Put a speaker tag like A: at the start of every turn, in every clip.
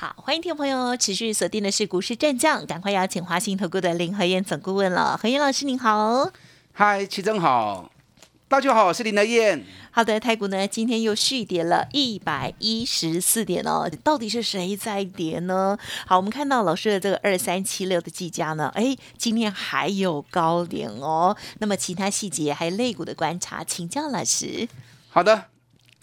A: 好，欢迎听众朋友持续锁定的是股市战将，赶快邀请华信投顾的林和燕总顾问了。何燕老师您好，
B: 嗨，齐正好，大家好，我是林和燕。
A: 好的，台股呢今天又续跌了一百一十四点哦，到底是谁在跌呢？好，我们看到老师的这个二三七六的计价呢，哎，今天还有高点哦。那么其他细节还有肋骨的观察，请教老师。
B: 好的。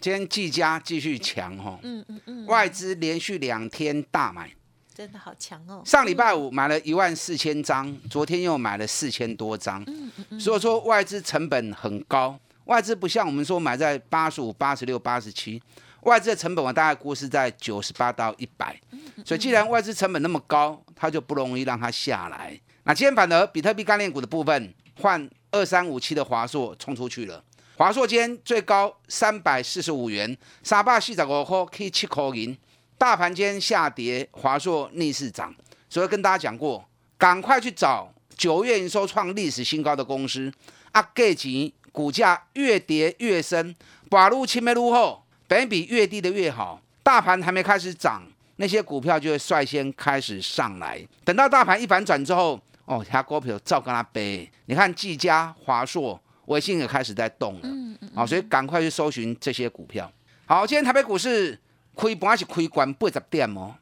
B: 今天技嘉继续强哈，嗯嗯嗯，外资连续两天大买，
A: 真的好强哦。
B: 上礼拜五买了一万四千张，昨天又买了四千多张，嗯嗯嗯，所以说外资成本很高。外资不像我们说买在八十五、八十六、八十七，外资的成本我大概估是在九十八到一百，所以既然外资成本那么高，它就不容易让它下来。那今天反而比特币概念股的部分换二三五七的华硕冲出去了。华硕间最高三百四十五元，沙巴四十五块可以七块银。大盘间下跌，华硕逆势涨。所以跟大家讲过，赶快去找九月营收创历史新高的公司。啊，价钱股价越跌越深，把路清没路后，本比越低的越好。大盘还没开始涨，那些股票就会率先开始上来。等到大盘一反转之后，哦，其他股票照跟他背。你看，技嘉、华硕。微信也开始在动了，啊，所以赶快去搜寻这些股票。好，今天台北股市亏盘是亏关八十点哦，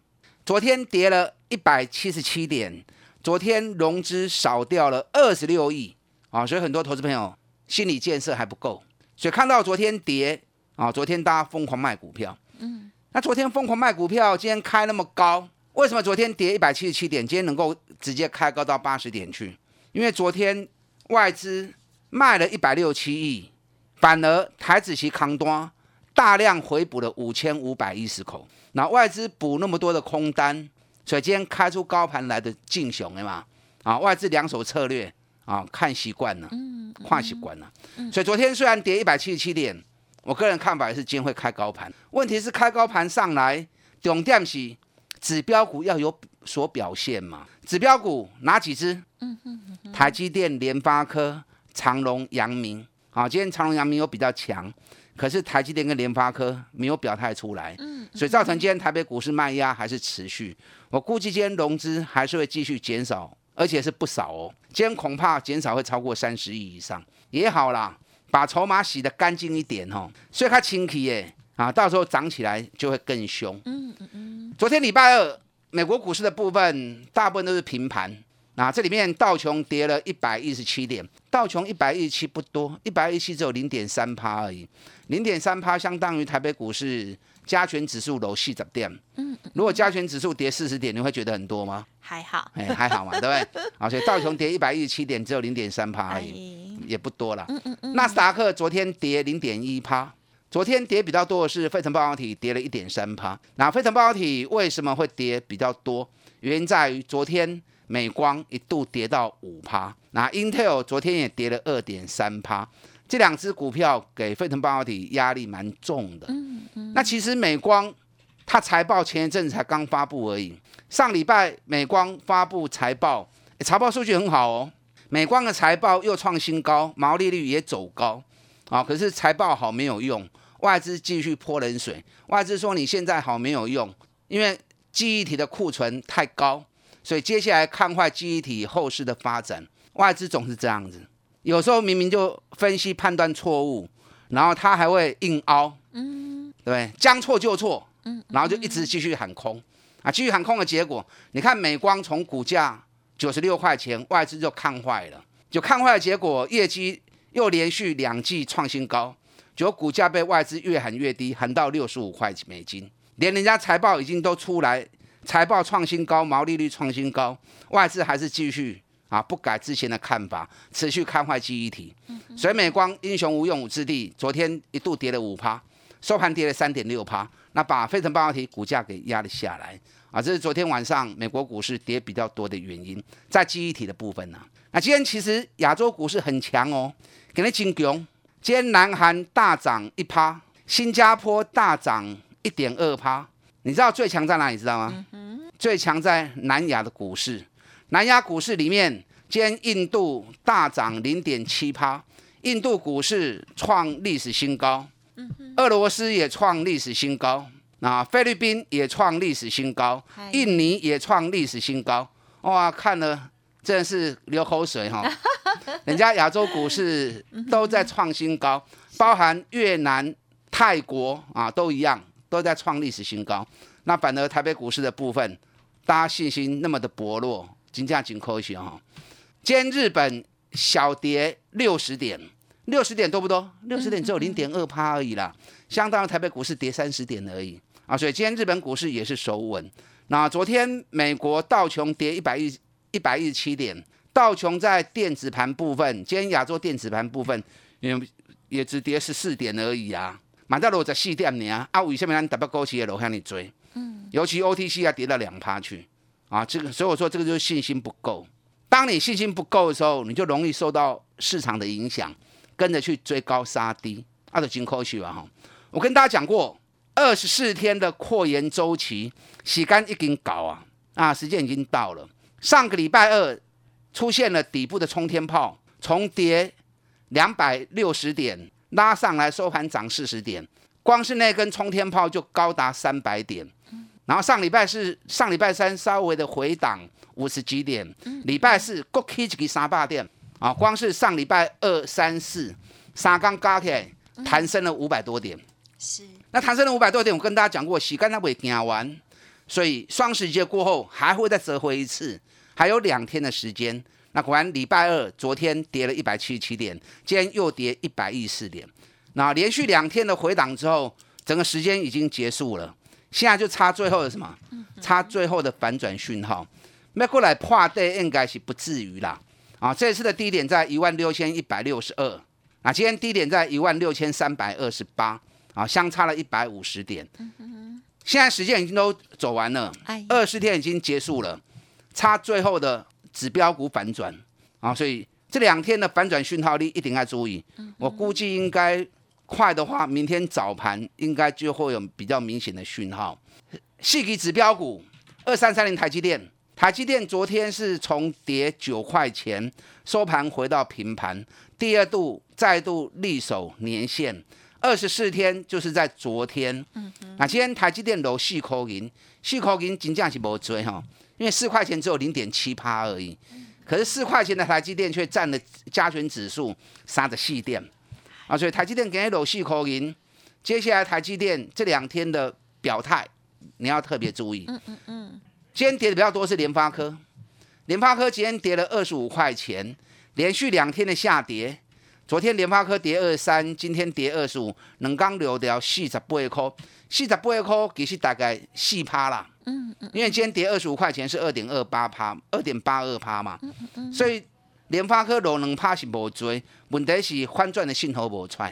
B: 昨天跌了一百七十七点，昨天融资少掉了二十六亿。啊，所以很多投资朋友心理建设还不够，所以看到昨天跌啊，昨天大家疯狂卖股票，嗯，那昨天疯狂卖股票，今天开那么高，为什么昨天跌一百七十七点，今天能够直接开高到八十点去？因为昨天外资。卖了一百六七亿，反而台子期扛端大量回补了五千五百一十口，那外资补那么多的空单，所以今天开出高盘来的劲雄的嘛，啊，外资两手策略啊，看习惯了，嗯，看习惯了，所以昨天虽然跌一百七十七点，我个人看法也是今天会开高盘，问题是开高盘上来，重点是指标股要有所表现嘛，指标股哪几只？嗯嗯台积电、联发科。长隆、阳明，啊，今天长隆、阳明有比较强，可是台积电跟联发科没有表态出来，嗯，所以造成今天台北股市卖压还是持续。我估计今天融资还是会继续减少，而且是不少哦。今天恐怕减少会超过三十亿以上，也好啦，把筹码洗得干净一点哦，所以它清气耶，啊，到时候涨起来就会更凶。嗯嗯嗯。昨天礼拜二，美国股市的部分大部分都是平盘。那这里面道琼跌了一百一十七点，道琼一百一十七不多，一百一十七只有零点三趴而已，零点三趴相当于台北股市加权指数楼四十点。嗯，如果加权指数跌四十点，你会觉得很多吗？
A: 还好，
B: 哎，还好嘛，对不对？而且道琼跌一百一十七点，只有零点三趴而已，也不多了。嗯嗯嗯。纳斯达克昨天跌零点一趴，昨天跌比较多的是费城半导体跌了一点三趴。那费城半导体为什么会跌比较多？原因在于昨天。美光一度跌到五趴，那 Intel 昨天也跌了二点三趴，这两只股票给费腾半导体压力蛮重的。嗯嗯。那其实美光它财报前一阵才刚发布而已，上礼拜美光发布财报，财报数据很好哦，美光的财报又创新高，毛利率也走高啊。可是财报好没有用，外资继续泼冷水，外资说你现在好没有用，因为记忆体的库存太高。所以接下来看坏记忆体后市的发展，外资总是这样子，有时候明明就分析判断错误，然后他还会硬凹，嗯，对，将错就错，嗯，然后就一直继续喊空，啊，继续喊空的结果，你看美光从股价九十六块钱，外资就看坏了，就看坏的结果，业绩又连续两季创新高，结果股价被外资越喊越低，喊到六十五块美金，连人家财报已经都出来。财报创新高，毛利率创新高，外资还是继续啊不改之前的看法，持续看坏记忆体。所以美光英雄无用武之地，昨天一度跌了五趴，收盘跌了三点六趴，那把飞腾半导体股价给压了下来啊。这是昨天晚上美国股市跌比较多的原因，在记忆体的部分呢。那今天其实亚洲股市很强哦，给你金强。今天南韩大涨一趴，新加坡大涨一点二趴。你知道最强在哪里？知道吗？最强在南亚的股市。南亚股市里面，今天印度大涨零点七趴，印度股市创历史新高。俄罗斯也创历史新高，那菲律宾也创历史新高，印尼也创历史新高。哇，看了真的是流口水哈！人家亚洲股市都在创新高，包含越南、泰国啊，都一样，都在创历史新高。那反而台北股市的部分，大家信心那么的薄弱，金价紧扣一些哈。今天日本小跌六十点。六十点多不多？六十点只有零点二趴而已啦，相当于台北股市跌三十点而已啊！所以今天日本股市也是守稳。那昨天美国道琼跌一百一一百一十七点，道琼在电子盘部分，今天亚洲电子盘部分也也只跌十四点而已啊！买到了我在四点呢啊！为什么咱特别高企的楼向你追？嗯，尤其 OTC 啊跌到两趴去啊！这个所以我说这个就是信心不够。当你信心不够的时候，你就容易受到市场的影响。跟着去追高杀低，啊，就真可惜了哈！我跟大家讲过，二十四天的扩延周期，洗干已经搞啊，啊，时间已经到了。上个礼拜二出现了底部的冲天炮，重跌两百六十点，拉上来收盘涨四十点，光是那根冲天炮就高达三百点。然后上礼拜是上礼拜三稍微的回档五十几点，礼拜四各 K 几个三百点。啊，光是上礼拜二、三、四，三刚加起来弹升了五百多点。是，那弹升了五百多点，我跟大家讲过，洗干它会行完，所以双十节过后还会再折回一次，还有两天的时间。那果然礼拜二昨天跌了一百七十七点，今天又跌一百一十四点。那连续两天的回档之后，整个时间已经结束了，现在就差最后的什么？差最后的反转讯号。那过来破底应该是不至于啦。啊，这次的低点在一万六千一百六十二，啊，今天低点在一万六千三百二十八，啊，相差了一百五十点。现在时间已经都走完了，二十天已经结束了，差最后的指标股反转，啊，所以这两天的反转讯号力一定要注意。我估计应该快的话，明天早盘应该就会有比较明显的讯号。细级指标股二三三零台积电。台积电昨天是从跌九块钱收盘回到平盘，第二度再度力守年线，二十四天就是在昨天。嗯那今天台积电楼四口银，四口银金价是无追哈，因为四块钱只有零点七趴而已。可是四块钱的台积电却占了加权指数三的细电啊，所以台积电给搂细口银，接下来台积电这两天的表态你要特别注意。嗯嗯嗯。今天跌的比较多是联发科，联发科今天跌了二十五块钱，连续两天的下跌。昨天联发科跌二三，今天跌二十五，能刚流掉四十八块，四十八块其实大概四趴啦。嗯嗯。因为今天跌二十五块钱是二点二八趴，二点八二趴嘛。嗯嗯嗯。所以联发科落两趴是无追，问题是翻转的信号无出。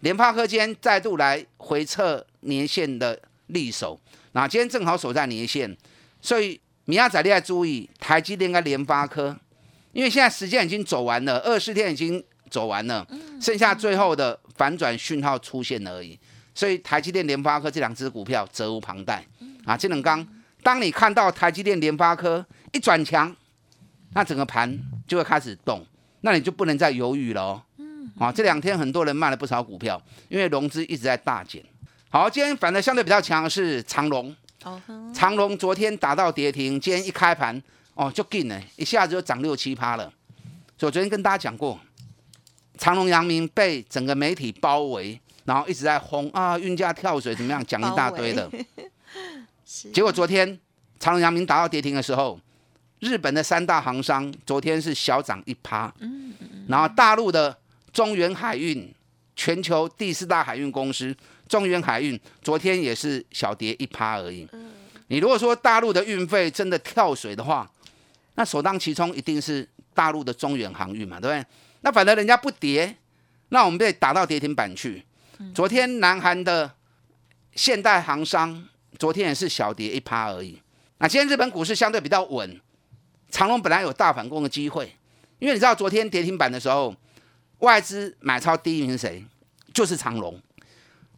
B: 联发科今天再度来回测年线的利手，那今天正好守在年线。所以米亚仔，你要注意台积电跟联发科，因为现在时间已经走完了，二十天已经走完了，剩下最后的反转讯号出现而已。所以台积电、联发科这两只股票责无旁贷啊！金冷刚，当你看到台积电、联发科一转强，那整个盘就会开始动，那你就不能再犹豫了哦。啊，这两天很多人卖了不少股票，因为融资一直在大减。好，今天反正相对比较强的是长隆。长隆昨天打到跌停，今天一开盘哦就进了，一下子就涨六七趴了。所以我昨天跟大家讲过，长隆、阳明被整个媒体包围，然后一直在轰啊，运价跳水怎么样，讲一大堆的。结果昨天长隆、阳明达到跌停的时候，日本的三大行商昨天是小涨一趴，嗯嗯，然后大陆的中原海运，全球第四大海运公司。中原海运昨天也是小跌一趴而已。你如果说大陆的运费真的跳水的话，那首当其冲一定是大陆的中远航运嘛，对不对？那反正人家不跌，那我们被打到跌停板去。昨天南韩的现代航商昨天也是小跌一趴而已。那今天日本股市相对比较稳，长隆本来有大反攻的机会，因为你知道昨天跌停板的时候，外资买超第一名是谁？就是长隆。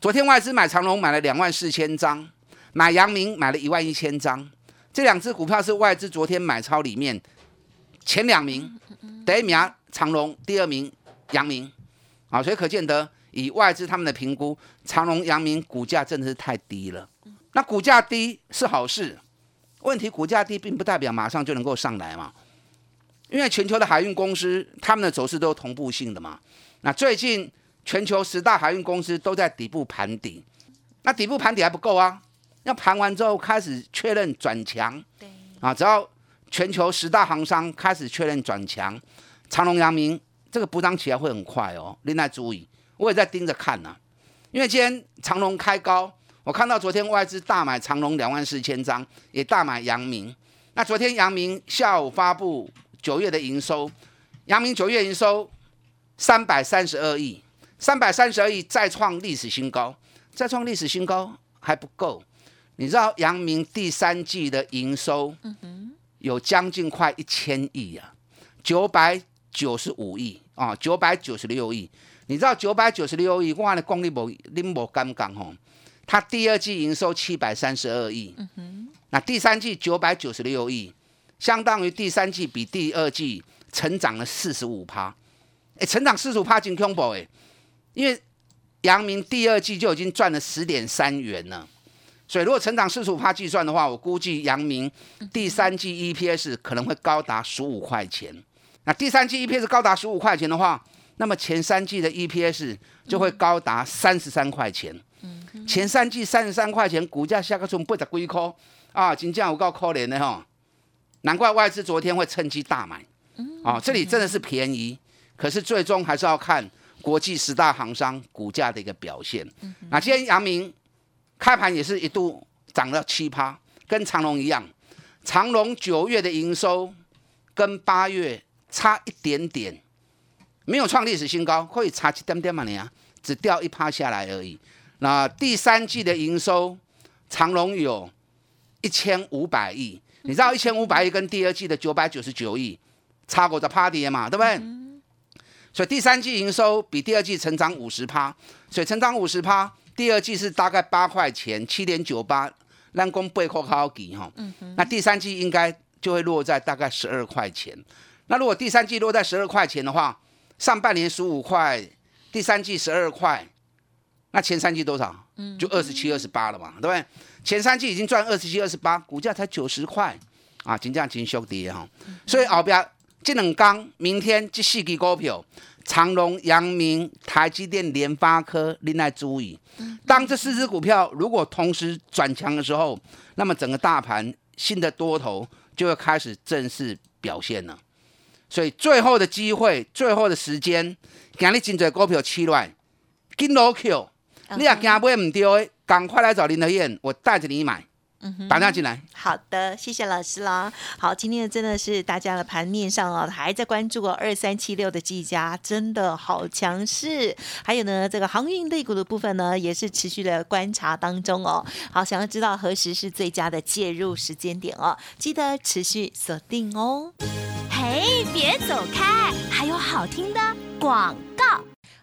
B: 昨天外资买长隆买了两万四千张，买阳明买了一万一千张。这两只股票是外资昨天买超里面前两名，第一名长隆，第二名阳明。啊，所以可见得以外资他们的评估，长隆、阳明股价真的是太低了。那股价低是好事，问题股价低并不代表马上就能够上来嘛。因为全球的海运公司，他们的走势都同步性的嘛。那最近全球十大海运公司都在底部盘底，那底部盘底还不够啊，要盘完之后开始确认转强。
A: 对，
B: 啊，只要全球十大航商开始确认转强，长隆、阳明。这个补涨起来会很快哦，另外注意，我也在盯着看呢。因为今天长隆开高，我看到昨天外资大买长隆两万四千张，也大买阳明。那昨天阳明下午发布九月的营收，阳明九月营收三百三十二亿，三百三十二亿再创历史新高，再创历史新高还不够。你知道阳明第三季的营收，有将近快一千亿啊，九百九十五亿。啊，九百九十六亿，你知道九百九十六亿，我的功力无恁无敢讲吼。它第二季营收七百三十二亿，那第三季九百九十六亿，相当于第三季比第二季成长了四十五趴。哎，成长四十五趴进 combo 哎，因为阳明第二季就已经赚了十点三元了，所以如果成长四十五趴计算的话，我估计阳明第三季 EPS 可能会高达十五块钱。那第三季 EPS 高达十五块钱的话，那么前三季的 EPS 就会高达三十三块钱。前三季三十三块钱，股价下个从不得归科啊，金价我够可怜的哈。难怪外资昨天会趁机大买。啊，这里真的是便宜，可是最终还是要看国际十大行商股价的一个表现。那今天阳明开盘也是一度涨了七趴，跟长隆一样。长隆九月的营收跟八月。差一点点，没有创历史新高，会差一点点嘛？你啊，只掉一趴下来而已。那第三季的营收，长隆有一千五百亿，你知道一千五百亿跟第二季的九百九十九亿差过的趴跌嘛？对不对？所以第三季营收比第二季成长五十趴，所以成长五十趴，第二季是大概八块钱，七点九八，让公背后好给哈。那第三季应该就会落在大概十二块钱。那如果第三季落在十二块钱的话，上半年十五块，第三季十二块，那前三季多少？嗯，就二十七、二十八了嘛，对不对？前三季已经赚二十七、二十八，股价才九十块啊，金价金修跌哈。所以后边这两刚明天这四支股票，长隆、阳明、台积电、联发科，另外注意，当这四只股票如果同时转强的时候，那么整个大盘新的多头就会开始正式表现了。所以最后的机会，最后的时间，今日真侪股票起来，紧落去，你也惊买唔掉的，赶快来找林德燕，我带着你买。打电话进来。
A: 好的，谢谢老师啦。好，今天真的是大家的盘面上啊，还在关注哦，二三七六的技嘉真的好强势。还有呢，这个航运类股的部分呢，也是持续的观察当中哦。好，想要知道何时是最佳的介入时间点哦，记得持续锁定哦。嘿，别走开，还有好听的广告。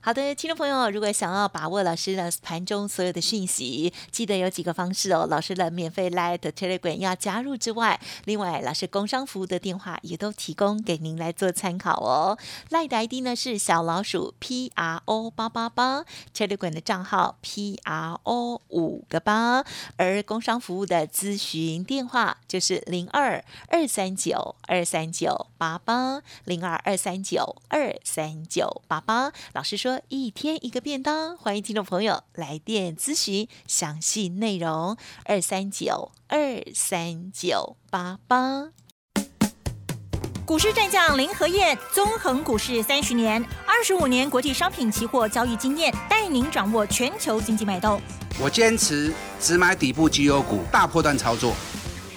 A: 好的，听众朋友，如果想要把握老师的盘中所有的讯息，记得有几个方式哦。老师的免费 Light Telegram 要加入之外，另外老师工商服务的电话也都提供给您来做参考哦。Light 的 ID 呢是小老鼠 P R O 八八八，Telegram 的账号 P R O 五个八，而工商服务的咨询电话就是零二二三九二三九八八零二二三九二三九八八。老师说。一天一个便当，欢迎听众朋友来电咨询详细内容，二三九二三九八八。股市战将林和燕，纵横股市三十年，二十五年国际商品期货交易经验，带您掌握全球经济脉动。
B: 我坚持只买底部绩优股，大波段操作。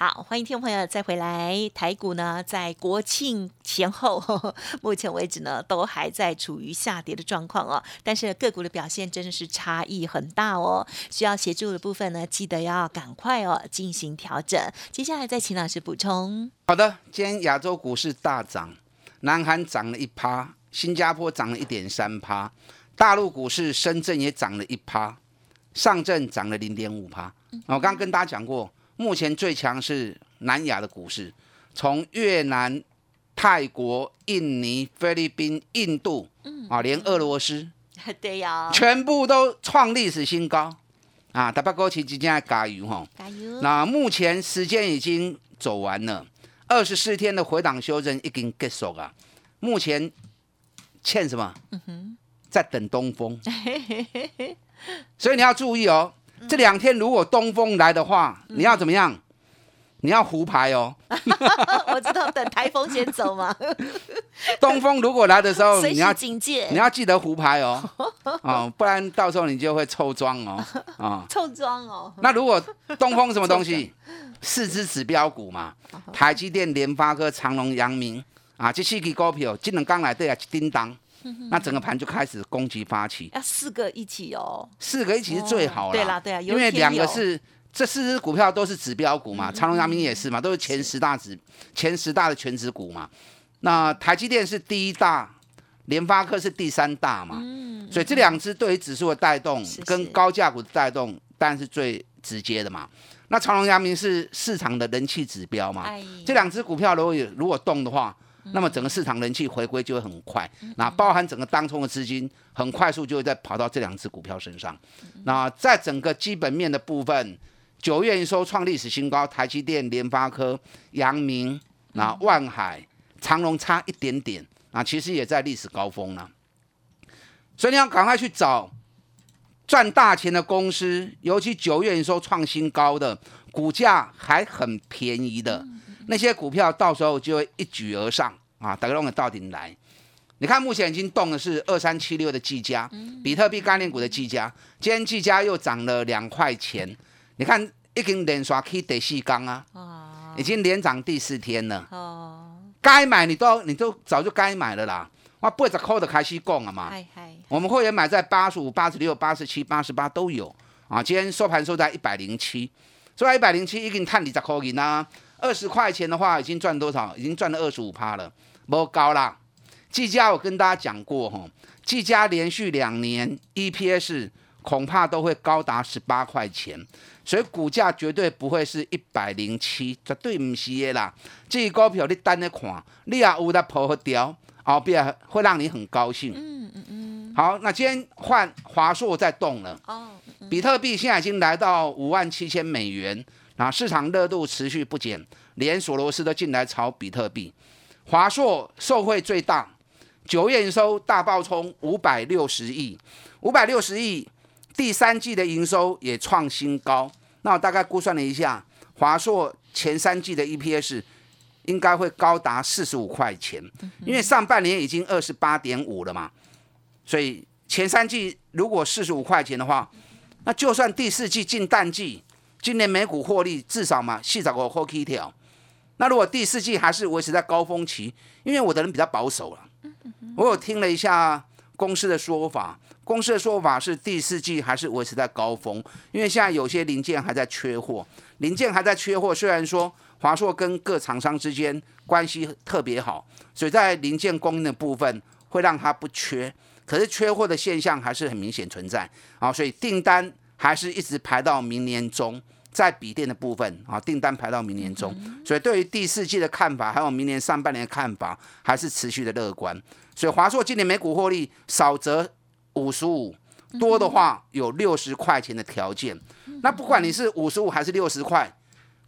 A: 好，欢迎听众朋友再回来。台股呢，在国庆前后，目前为止呢，都还在处于下跌的状况哦。但是个股的表现真的是差异很大哦。需要协助的部分呢，记得要赶快哦进行调整。接下来再请老师补充。
B: 好的，今天亚洲股市大涨，南韩涨了一趴，新加坡涨了一点三趴，大陆股市深圳也涨了一趴，上证涨了零点五趴。我刚刚跟大家讲过。目前最强是南亚的股市，从越南、泰国、印尼、菲律宾、印度，啊，连俄罗斯，
A: 对呀，
B: 全部都创历史新高，啊，大巴哥奇即将在加油哈，
A: 加油。
B: 那目前时间已经走完了，二十四天的回档修正已经结束了，目前欠什么？嗯哼，在等东风，所以你要注意哦。这两天如果东风来的话，你要怎么样？你要胡牌哦。
A: 我知道，等台风先走嘛。
B: 东风如果来的时候，
A: 你要警戒，
B: 你要记得胡牌哦。哦，不然到时候你就会抽庄哦。
A: 啊，抽庄哦。
B: 那如果东风什么东西？四只指标股嘛，台积电、联发科、长隆、阳明啊，这四支股票，今能刚来对啊，叮当。那整个盘就开始攻击发起，
A: 要四个一起哦，
B: 四个一起是最好了。
A: 对啦，对啊，
B: 因为两个是这四只股票都是指标股嘛，长隆、阳明也是嘛，都是前十大指、前十大的全指股嘛。那台积电是第一大，联发科是第三大嘛，嗯所以这两只对于指数的带动跟高价股的带动，当然是最直接的嘛。那长隆、阳明是市场的人气指标嘛，这两只股票如果有如果动的话。那么整个市场人气回归就会很快，那包含整个当冲的资金很快速就会再跑到这两只股票身上。那在整个基本面的部分，九月营收创历史新高，台积电、联发科、阳明、那万海、长隆差一点点，啊，其实也在历史高峰了。所以你要赶快去找赚大钱的公司，尤其九月营收创新高的，股价还很便宜的。那些股票到时候就会一举而上啊，大家弄个到顶来。你看，目前已经动的是二三七六的技嘉，比特币概念股的技嘉，今天技嘉又涨了两块钱。你看，已经连刷 K 第四缸啊，已经连涨第四天了。哦，该买你都你都早就该买了啦。哇八十块的开始供了嘛。我们会员买在八十五、八十六、八十七、八十八都有啊。今天收盘收在一百零七，收在一百零七已经探二十块银啦。二十块钱的话，已经赚多少？已经赚了二十五趴了，不高啦。技嘉我跟大家讲过哈，技嘉连续两年 EPS 恐怕都会高达十八块钱，所以股价绝对不会是一百零七，绝对唔是的啦。这股票你单的看，你也有得破掉，后边会让你很高兴。嗯嗯嗯。好，那今天换华硕在动了。哦。比特币现在已经来到五万七千美元。啊，市场热度持续不减，连索罗斯都进来炒比特币。华硕受惠最大，九月营收大爆冲五百六十亿，五百六十亿，第三季的营收也创新高。那我大概估算了一下，华硕前三季的 EPS 应该会高达四十五块钱，因为上半年已经二十八点五了嘛，所以前三季如果四十五块钱的话，那就算第四季进淡季。今年美股获利至少嘛，细找个 h o k 条。那如果第四季还是维持在高峰期，因为我的人比较保守了，我有听了一下公司的说法，公司的说法是第四季还是维持在高峰，因为现在有些零件还在缺货，零件还在缺货。虽然说华硕跟各厂商之间关系特别好，所以在零件供应的部分会让它不缺，可是缺货的现象还是很明显存在啊，所以订单。还是一直排到明年中，在笔电的部分啊，订单排到明年中，所以对于第四季的看法，还有明年上半年的看法，还是持续的乐观。所以华硕今年每股获利少则五十五，多的话有六十块钱的条件。那不管你是五十五还是六十块，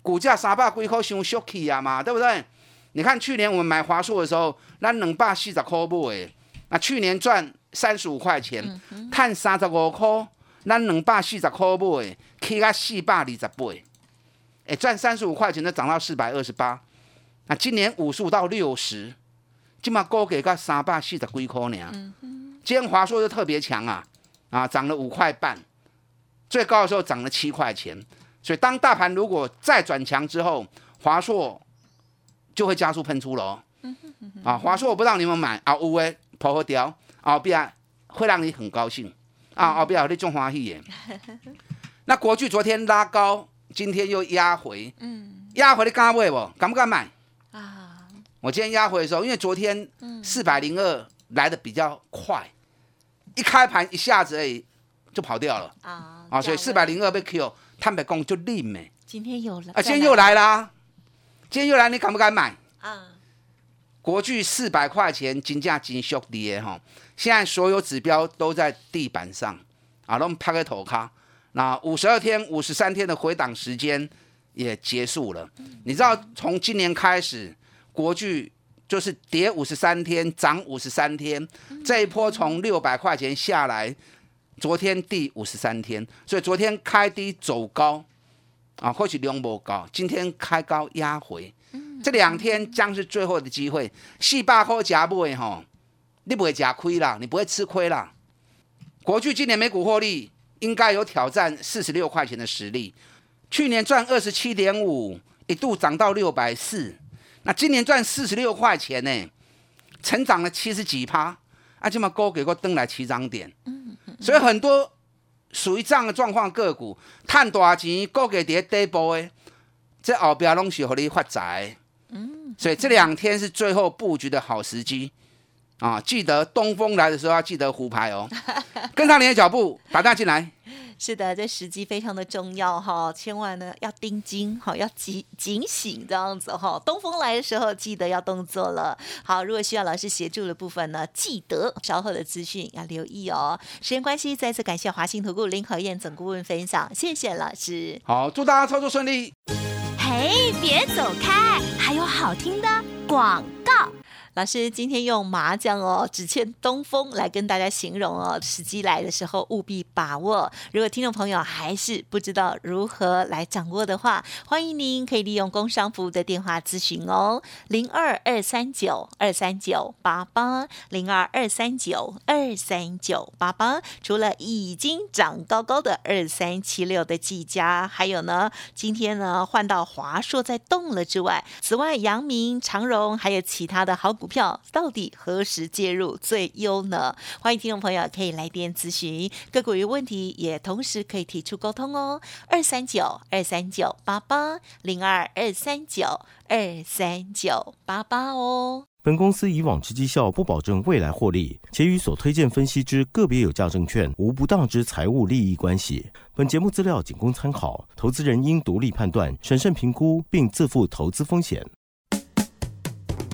B: 股价三百几块，伤 shocky 啊嘛，对不对？你看去年我们买华硕的时候，那两百四十块买，那去年赚三十五块钱，赚三十五块，咱两百四十块买，起到四百二十八，哎，赚三十五块钱，就涨到四百二十八。那今年五十五到六十，今嘛高给个三百四十几块呢。今天华硕就特别强啊，啊，涨了五块半，最高的时候涨了七块钱。所以当大盘如果再转强之后，华硕就会加速喷出了。啊，华硕我不知道你们买啊，有诶，破好掉，后边会让你很高兴啊，后边你种欢喜耶。那国巨昨天拉高，今天又压回，嗯压回你敢买不？敢不敢买？啊，我今天压回的时候，因为昨天四百零二来的比较快，一开盘一下子而已就跑掉了啊啊，所以四百零二被 Q。坦白讲就利美，
A: 今天又来
B: 啊！今天又来啦！今天又来，你敢不敢买？啊！国巨四百块钱金价金缩跌哈，现在所有指标都在地板上啊，都拍个头卡。那五十二天、五十三天的回档时间也结束了。你知道从今年开始，国巨就是跌五十三天，涨五十三天，这一波从六百块钱下来。昨天第五十三天，所以昨天开低走高，啊，或许量不高，今天开高压回，这两天将是最后的机会。四百块夹不会哈，你不会吃亏啦，你不会吃亏啦。国巨今年每股获利应该有挑战四十六块钱的实力，去年赚二十七点五，一度涨到六百四，那今年赚四十六块钱呢，成长了七十几趴，啊，这么高给个登来起涨点。所以很多属于这样的状况个股，赚大钱，高给跌底部的，这后边拢是和你发财。嗯，所以这两天是最后布局的好时机啊！记得东风来的时候要记得胡牌哦，跟上你的脚步，打大进来。
A: 是的，这时机非常的重要哈，千万呢要盯紧，好要警警醒这样子哈。东风来的时候，记得要动作了。好，如果需要老师协助的部分呢，记得稍后的资讯要留意哦。时间关系，再次感谢华信投顾林和燕总顾问分享，谢谢老师。
B: 好，祝大家操作顺利。
A: 嘿，别走开，还有好听的广告。老师今天用麻将哦，只欠东风来跟大家形容哦，时机来的时候务必把握。如果听众朋友还是不知道如何来掌握的话，欢迎您可以利用工商服务的电话咨询哦，零二二三九二三九八八零二二三九二三九八八。除了已经涨高高的二三七六的技嘉，还有呢，今天呢换到华硕在动了之外，此外阳明、长荣还有其他的好。股票到底何时介入最优呢？欢迎听众朋友可以来电咨询个股有问题，也同时可以提出沟通哦。二三九二三九八八零二二三九二三九八八哦。
C: 本公司以往之绩效不保证未来获利，且与所推荐分析之个别有价证券无不当之财务利益关系。本节目资料仅供参考，投资人应独立判断、审慎评估，并自负投资风险。